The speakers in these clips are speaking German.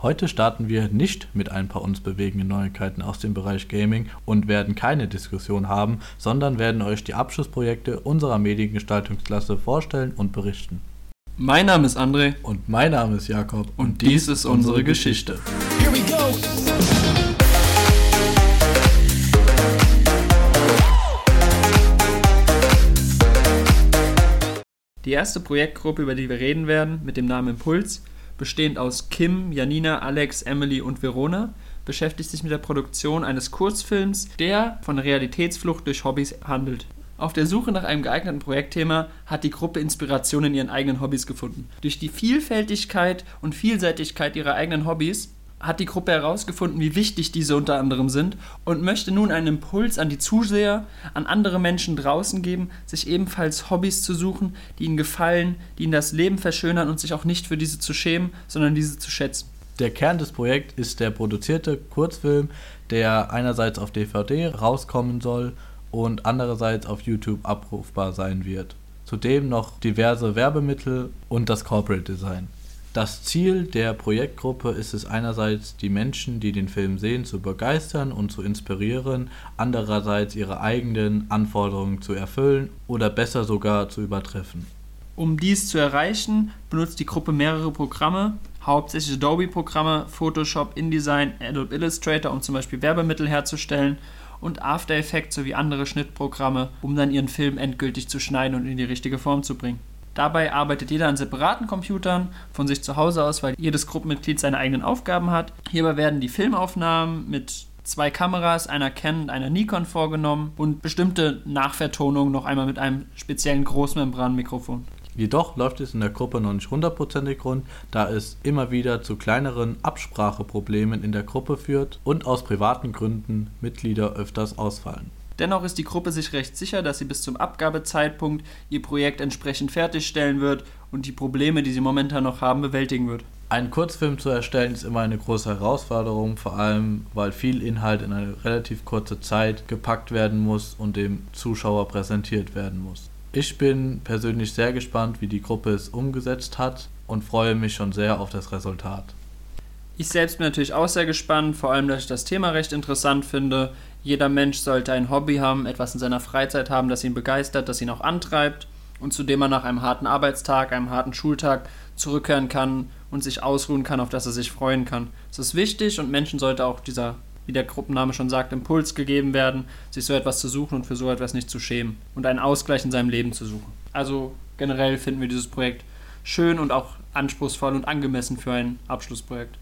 Heute starten wir nicht mit ein paar uns bewegenden Neuigkeiten aus dem Bereich Gaming und werden keine Diskussion haben, sondern werden euch die Abschlussprojekte unserer Mediengestaltungsklasse vorstellen und berichten. Mein Name ist André Und mein Name ist Jakob und dies ist unsere Geschichte. Here we go. Die erste Projektgruppe, über die wir reden werden, mit dem Namen Impuls, bestehend aus Kim, Janina, Alex, Emily und Verona, beschäftigt sich mit der Produktion eines Kurzfilms, der von Realitätsflucht durch Hobbys handelt. Auf der Suche nach einem geeigneten Projektthema hat die Gruppe Inspiration in ihren eigenen Hobbys gefunden. Durch die Vielfältigkeit und Vielseitigkeit ihrer eigenen Hobbys hat die Gruppe herausgefunden, wie wichtig diese unter anderem sind und möchte nun einen Impuls an die Zuseher, an andere Menschen draußen geben, sich ebenfalls Hobbys zu suchen, die ihnen gefallen, die ihnen das Leben verschönern und sich auch nicht für diese zu schämen, sondern diese zu schätzen. Der Kern des Projekts ist der produzierte Kurzfilm, der einerseits auf DVD rauskommen soll und andererseits auf YouTube abrufbar sein wird. Zudem noch diverse Werbemittel und das Corporate Design. Das Ziel der Projektgruppe ist es einerseits, die Menschen, die den Film sehen, zu begeistern und zu inspirieren, andererseits ihre eigenen Anforderungen zu erfüllen oder besser sogar zu übertreffen. Um dies zu erreichen, benutzt die Gruppe mehrere Programme, hauptsächlich Adobe-Programme, Photoshop, InDesign, Adobe Illustrator, um zum Beispiel Werbemittel herzustellen und After Effects sowie andere Schnittprogramme, um dann ihren Film endgültig zu schneiden und in die richtige Form zu bringen. Dabei arbeitet jeder an separaten Computern von sich zu Hause aus, weil jedes Gruppenmitglied seine eigenen Aufgaben hat. Hierbei werden die Filmaufnahmen mit zwei Kameras, einer Canon und einer Nikon vorgenommen und bestimmte Nachvertonungen noch einmal mit einem speziellen Großmembranmikrofon. Jedoch läuft es in der Gruppe noch nicht hundertprozentig rund, da es immer wieder zu kleineren Abspracheproblemen in der Gruppe führt und aus privaten Gründen Mitglieder öfters ausfallen. Dennoch ist die Gruppe sich recht sicher, dass sie bis zum Abgabezeitpunkt ihr Projekt entsprechend fertigstellen wird und die Probleme, die sie momentan noch haben, bewältigen wird. Einen Kurzfilm zu erstellen ist immer eine große Herausforderung, vor allem weil viel Inhalt in eine relativ kurze Zeit gepackt werden muss und dem Zuschauer präsentiert werden muss. Ich bin persönlich sehr gespannt, wie die Gruppe es umgesetzt hat und freue mich schon sehr auf das Resultat. Ich selbst bin natürlich auch sehr gespannt, vor allem, dass ich das Thema recht interessant finde. Jeder Mensch sollte ein Hobby haben, etwas in seiner Freizeit haben, das ihn begeistert, das ihn auch antreibt und zu dem er nach einem harten Arbeitstag, einem harten Schultag zurückkehren kann und sich ausruhen kann, auf das er sich freuen kann. Es ist wichtig und Menschen sollte auch dieser, wie der Gruppenname schon sagt, Impuls gegeben werden, sich so etwas zu suchen und für so etwas nicht zu schämen und einen Ausgleich in seinem Leben zu suchen. Also generell finden wir dieses Projekt schön und auch anspruchsvoll und angemessen für ein Abschlussprojekt.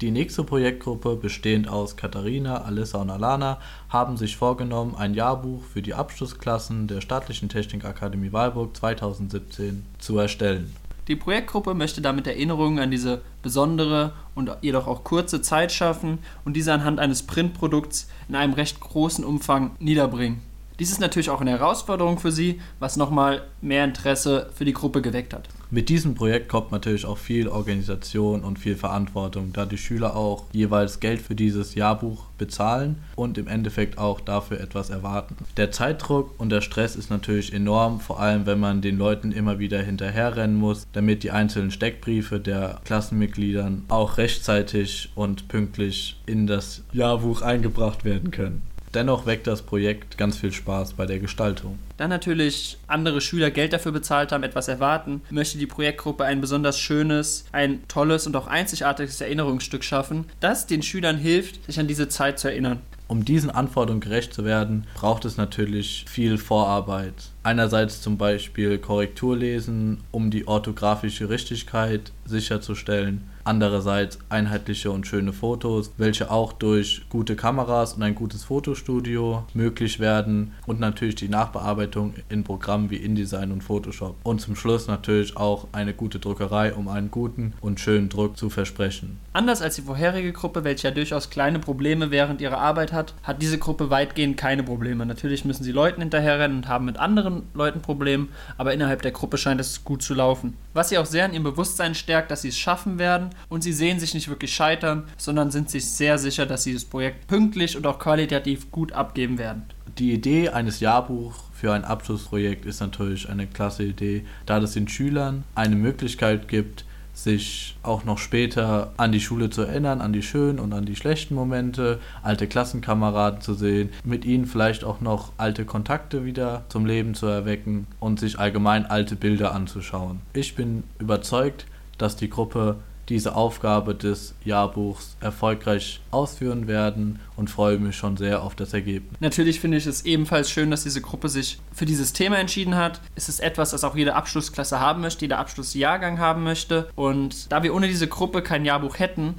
Die nächste Projektgruppe, bestehend aus Katharina, Alissa und Alana, haben sich vorgenommen, ein Jahrbuch für die Abschlussklassen der Staatlichen Technikakademie Weilburg 2017 zu erstellen. Die Projektgruppe möchte damit Erinnerungen an diese besondere und jedoch auch kurze Zeit schaffen und diese anhand eines Printprodukts in einem recht großen Umfang niederbringen. Dies ist natürlich auch eine Herausforderung für sie, was nochmal mehr Interesse für die Gruppe geweckt hat. Mit diesem Projekt kommt natürlich auch viel Organisation und viel Verantwortung, da die Schüler auch jeweils Geld für dieses Jahrbuch bezahlen und im Endeffekt auch dafür etwas erwarten. Der Zeitdruck und der Stress ist natürlich enorm, vor allem wenn man den Leuten immer wieder hinterherrennen muss, damit die einzelnen Steckbriefe der Klassenmitgliedern auch rechtzeitig und pünktlich in das Jahrbuch eingebracht werden können. Dennoch weckt das Projekt ganz viel Spaß bei der Gestaltung. Da natürlich andere Schüler Geld dafür bezahlt haben, etwas erwarten, möchte die Projektgruppe ein besonders schönes, ein tolles und auch einzigartiges Erinnerungsstück schaffen, das den Schülern hilft, sich an diese Zeit zu erinnern. Um diesen Anforderungen gerecht zu werden, braucht es natürlich viel Vorarbeit. Einerseits zum Beispiel Korrekturlesen, um die orthografische Richtigkeit sicherzustellen. Andererseits einheitliche und schöne Fotos, welche auch durch gute Kameras und ein gutes Fotostudio möglich werden. Und natürlich die Nachbearbeitung in Programmen wie InDesign und Photoshop. Und zum Schluss natürlich auch eine gute Druckerei, um einen guten und schönen Druck zu versprechen. Anders als die vorherige Gruppe, welche ja durchaus kleine Probleme während ihrer Arbeit hat, hat diese Gruppe weitgehend keine Probleme. Natürlich müssen sie Leuten hinterherrennen und haben mit anderen Leuten Probleme, aber innerhalb der Gruppe scheint es gut zu laufen. Was sie auch sehr in ihrem Bewusstsein stärkt, dass sie es schaffen werden und sie sehen sich nicht wirklich scheitern, sondern sind sich sehr sicher, dass sie das Projekt pünktlich und auch qualitativ gut abgeben werden. Die Idee eines Jahrbuchs für ein Abschlussprojekt ist natürlich eine klasse Idee, da das den Schülern eine Möglichkeit gibt, sich auch noch später an die Schule zu erinnern, an die schönen und an die schlechten Momente, alte Klassenkameraden zu sehen, mit ihnen vielleicht auch noch alte Kontakte wieder zum Leben zu erwecken und sich allgemein alte Bilder anzuschauen. Ich bin überzeugt, dass die Gruppe diese Aufgabe des Jahrbuchs erfolgreich ausführen werden und freue mich schon sehr auf das Ergebnis. Natürlich finde ich es ebenfalls schön, dass diese Gruppe sich für dieses Thema entschieden hat. Es ist etwas, das auch jede Abschlussklasse haben möchte, jeder Abschlussjahrgang haben möchte. Und da wir ohne diese Gruppe kein Jahrbuch hätten,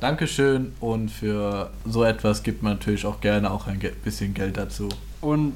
Dankeschön und für so etwas gibt man natürlich auch gerne auch ein bisschen Geld dazu. Und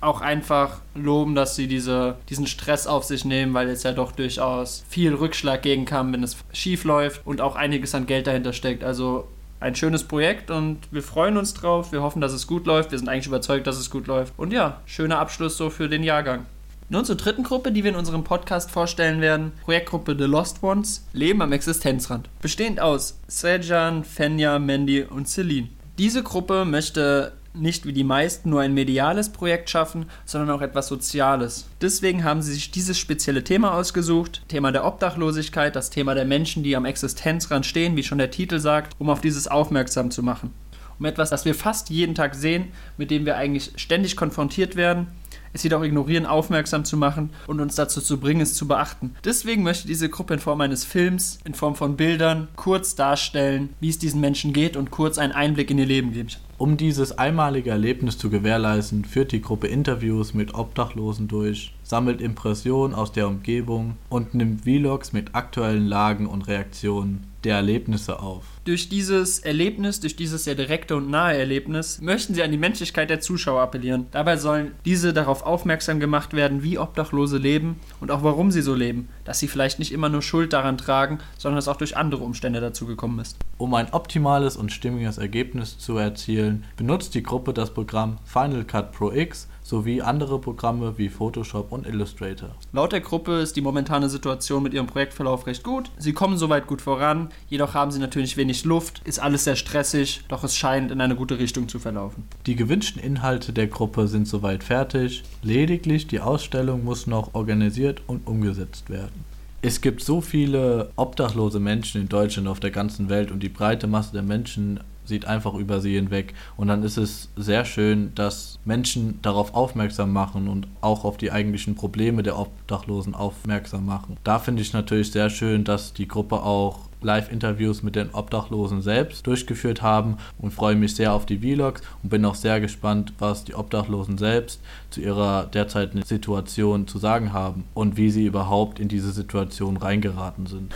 auch einfach loben, dass sie diese, diesen Stress auf sich nehmen, weil jetzt ja doch durchaus viel Rückschlag gegen kam, wenn es schief läuft und auch einiges an Geld dahinter steckt. Also ein schönes Projekt und wir freuen uns drauf. Wir hoffen, dass es gut läuft. Wir sind eigentlich überzeugt, dass es gut läuft. Und ja, schöner Abschluss so für den Jahrgang. Nun zur dritten Gruppe, die wir in unserem Podcast vorstellen werden. Projektgruppe The Lost Ones, Leben am Existenzrand. Bestehend aus Sejan, Fenja, Mandy und Celine. Diese Gruppe möchte nicht wie die meisten nur ein mediales Projekt schaffen, sondern auch etwas Soziales. Deswegen haben sie sich dieses spezielle Thema ausgesucht, Thema der Obdachlosigkeit, das Thema der Menschen, die am Existenzrand stehen, wie schon der Titel sagt, um auf dieses aufmerksam zu machen. Um etwas, das wir fast jeden Tag sehen, mit dem wir eigentlich ständig konfrontiert werden es jedoch ignorieren, aufmerksam zu machen und uns dazu zu bringen, es zu beachten. Deswegen möchte diese Gruppe in Form eines Films, in Form von Bildern, kurz darstellen, wie es diesen Menschen geht und kurz einen Einblick in ihr Leben geben. Um dieses einmalige Erlebnis zu gewährleisten, führt die Gruppe Interviews mit Obdachlosen durch, sammelt Impressionen aus der Umgebung und nimmt Vlogs mit aktuellen Lagen und Reaktionen der Erlebnisse auf. Durch dieses Erlebnis, durch dieses sehr direkte und nahe Erlebnis, möchten sie an die Menschlichkeit der Zuschauer appellieren. Dabei sollen diese darauf aufmerksam gemacht werden, wie Obdachlose leben und auch warum sie so leben, dass sie vielleicht nicht immer nur Schuld daran tragen, sondern es auch durch andere Umstände dazu gekommen ist. Um ein optimales und stimmiges Ergebnis zu erzielen, benutzt die Gruppe das Programm Final Cut Pro X sowie andere Programme wie Photoshop und Illustrator. Laut der Gruppe ist die momentane Situation mit ihrem Projektverlauf recht gut. Sie kommen soweit gut voran, jedoch haben sie natürlich wenig Luft, ist alles sehr stressig, doch es scheint in eine gute Richtung zu verlaufen. Die gewünschten Inhalte der Gruppe sind soweit fertig, lediglich die Ausstellung muss noch organisiert und umgesetzt werden. Es gibt so viele obdachlose Menschen in Deutschland auf der ganzen Welt und die breite Masse der Menschen sieht einfach über sie hinweg. Und dann ist es sehr schön, dass Menschen darauf aufmerksam machen und auch auf die eigentlichen Probleme der Obdachlosen aufmerksam machen. Da finde ich natürlich sehr schön, dass die Gruppe auch Live-Interviews mit den Obdachlosen selbst durchgeführt haben und freue mich sehr auf die Vlogs und bin auch sehr gespannt, was die Obdachlosen selbst zu ihrer derzeitigen Situation zu sagen haben und wie sie überhaupt in diese Situation reingeraten sind.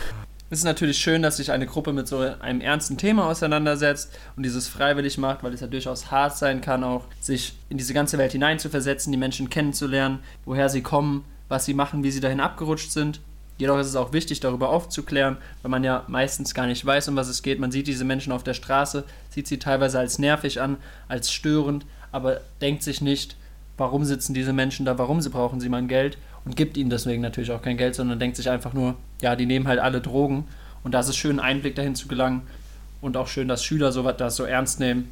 Es ist natürlich schön, dass sich eine Gruppe mit so einem ernsten Thema auseinandersetzt und dieses freiwillig macht, weil es ja durchaus hart sein kann, auch sich in diese ganze Welt hineinzuversetzen, die Menschen kennenzulernen, woher sie kommen, was sie machen, wie sie dahin abgerutscht sind. Jedoch ist es auch wichtig, darüber aufzuklären, weil man ja meistens gar nicht weiß, um was es geht. Man sieht diese Menschen auf der Straße, sieht sie teilweise als nervig an, als störend, aber denkt sich nicht, warum sitzen diese Menschen da, warum sie brauchen sie mein Geld und gibt ihnen deswegen natürlich auch kein Geld, sondern denkt sich einfach nur, ja, die nehmen halt alle Drogen und da ist es schön, einen Einblick dahin zu gelangen und auch schön, dass Schüler so, das so ernst nehmen.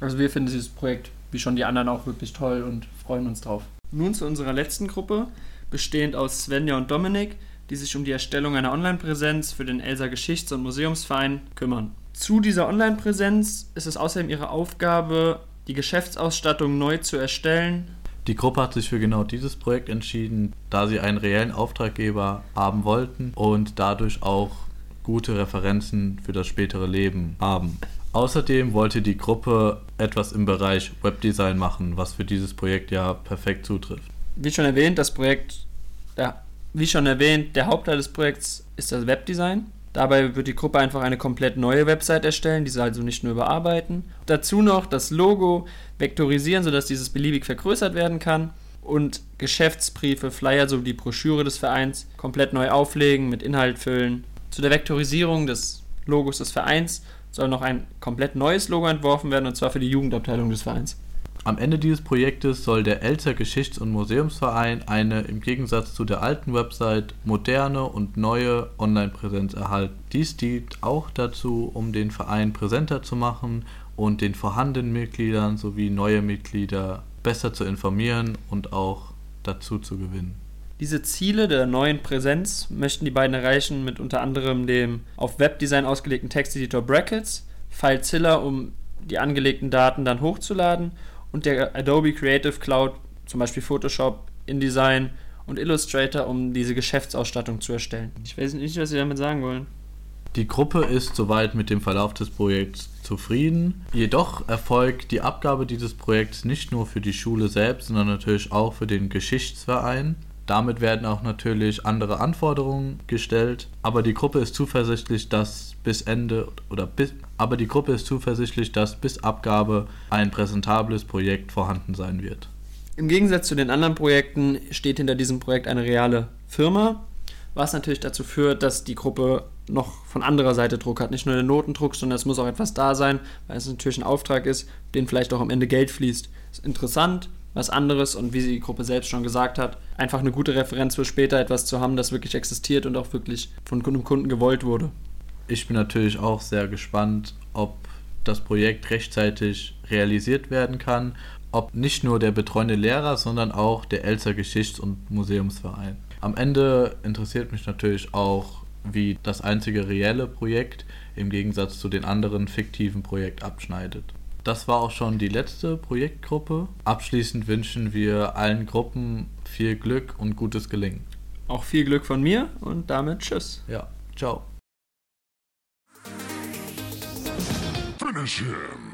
Also wir finden dieses Projekt, wie schon die anderen, auch wirklich toll und freuen uns drauf. Nun zu unserer letzten Gruppe, bestehend aus Svenja und Dominik, die sich um die Erstellung einer Online-Präsenz für den Elsa Geschichts- und Museumsverein kümmern. Zu dieser Online-Präsenz ist es außerdem ihre Aufgabe, die Geschäftsausstattung neu zu erstellen die Gruppe hat sich für genau dieses Projekt entschieden, da sie einen reellen Auftraggeber haben wollten und dadurch auch gute Referenzen für das spätere Leben haben. Außerdem wollte die Gruppe etwas im Bereich Webdesign machen, was für dieses Projekt ja perfekt zutrifft. Wie schon erwähnt, das Projekt, ja, wie schon erwähnt, der Hauptteil des Projekts ist das Webdesign. Dabei wird die Gruppe einfach eine komplett neue Website erstellen, diese also nicht nur überarbeiten. Dazu noch das Logo vektorisieren, sodass dieses beliebig vergrößert werden kann. Und Geschäftsbriefe, Flyer sowie die Broschüre des Vereins komplett neu auflegen, mit Inhalt füllen. Zu der Vektorisierung des Logos des Vereins soll noch ein komplett neues Logo entworfen werden, und zwar für die Jugendabteilung des Vereins. Am Ende dieses Projektes soll der Elster Geschichts- und Museumsverein eine im Gegensatz zu der alten Website moderne und neue Online-Präsenz erhalten. Dies dient auch dazu, um den Verein präsenter zu machen und den vorhandenen Mitgliedern sowie neue Mitglieder besser zu informieren und auch dazu zu gewinnen. Diese Ziele der neuen Präsenz möchten die beiden erreichen mit unter anderem dem auf Webdesign ausgelegten Texteditor Brackets, FileZilla, um die angelegten Daten dann hochzuladen und der Adobe Creative Cloud, zum Beispiel Photoshop, InDesign und Illustrator, um diese Geschäftsausstattung zu erstellen. Ich weiß nicht, was Sie damit sagen wollen. Die Gruppe ist soweit mit dem Verlauf des Projekts zufrieden. Jedoch erfolgt die Abgabe dieses Projekts nicht nur für die Schule selbst, sondern natürlich auch für den Geschichtsverein. Damit werden auch natürlich andere Anforderungen gestellt, aber die Gruppe ist zuversichtlich, dass bis Ende oder bis aber die Gruppe ist zuversichtlich, dass bis Abgabe ein präsentables Projekt vorhanden sein wird. Im Gegensatz zu den anderen Projekten steht hinter diesem Projekt eine reale Firma, was natürlich dazu führt, dass die Gruppe noch von anderer Seite Druck hat. Nicht nur den Notendruck, sondern es muss auch etwas da sein, weil es natürlich ein Auftrag ist, den vielleicht auch am Ende Geld fließt. Ist interessant, was anderes und wie die Gruppe selbst schon gesagt hat, einfach eine gute Referenz für später etwas zu haben, das wirklich existiert und auch wirklich von einem Kunden gewollt wurde. Ich bin natürlich auch sehr gespannt, ob das Projekt rechtzeitig realisiert werden kann, ob nicht nur der betreuende Lehrer, sondern auch der Elster Geschichts- und Museumsverein. Am Ende interessiert mich natürlich auch, wie das einzige reelle Projekt im Gegensatz zu den anderen fiktiven Projekten abschneidet. Das war auch schon die letzte Projektgruppe. Abschließend wünschen wir allen Gruppen viel Glück und gutes Gelingen. Auch viel Glück von mir und damit tschüss. Ja, ciao. Finish him.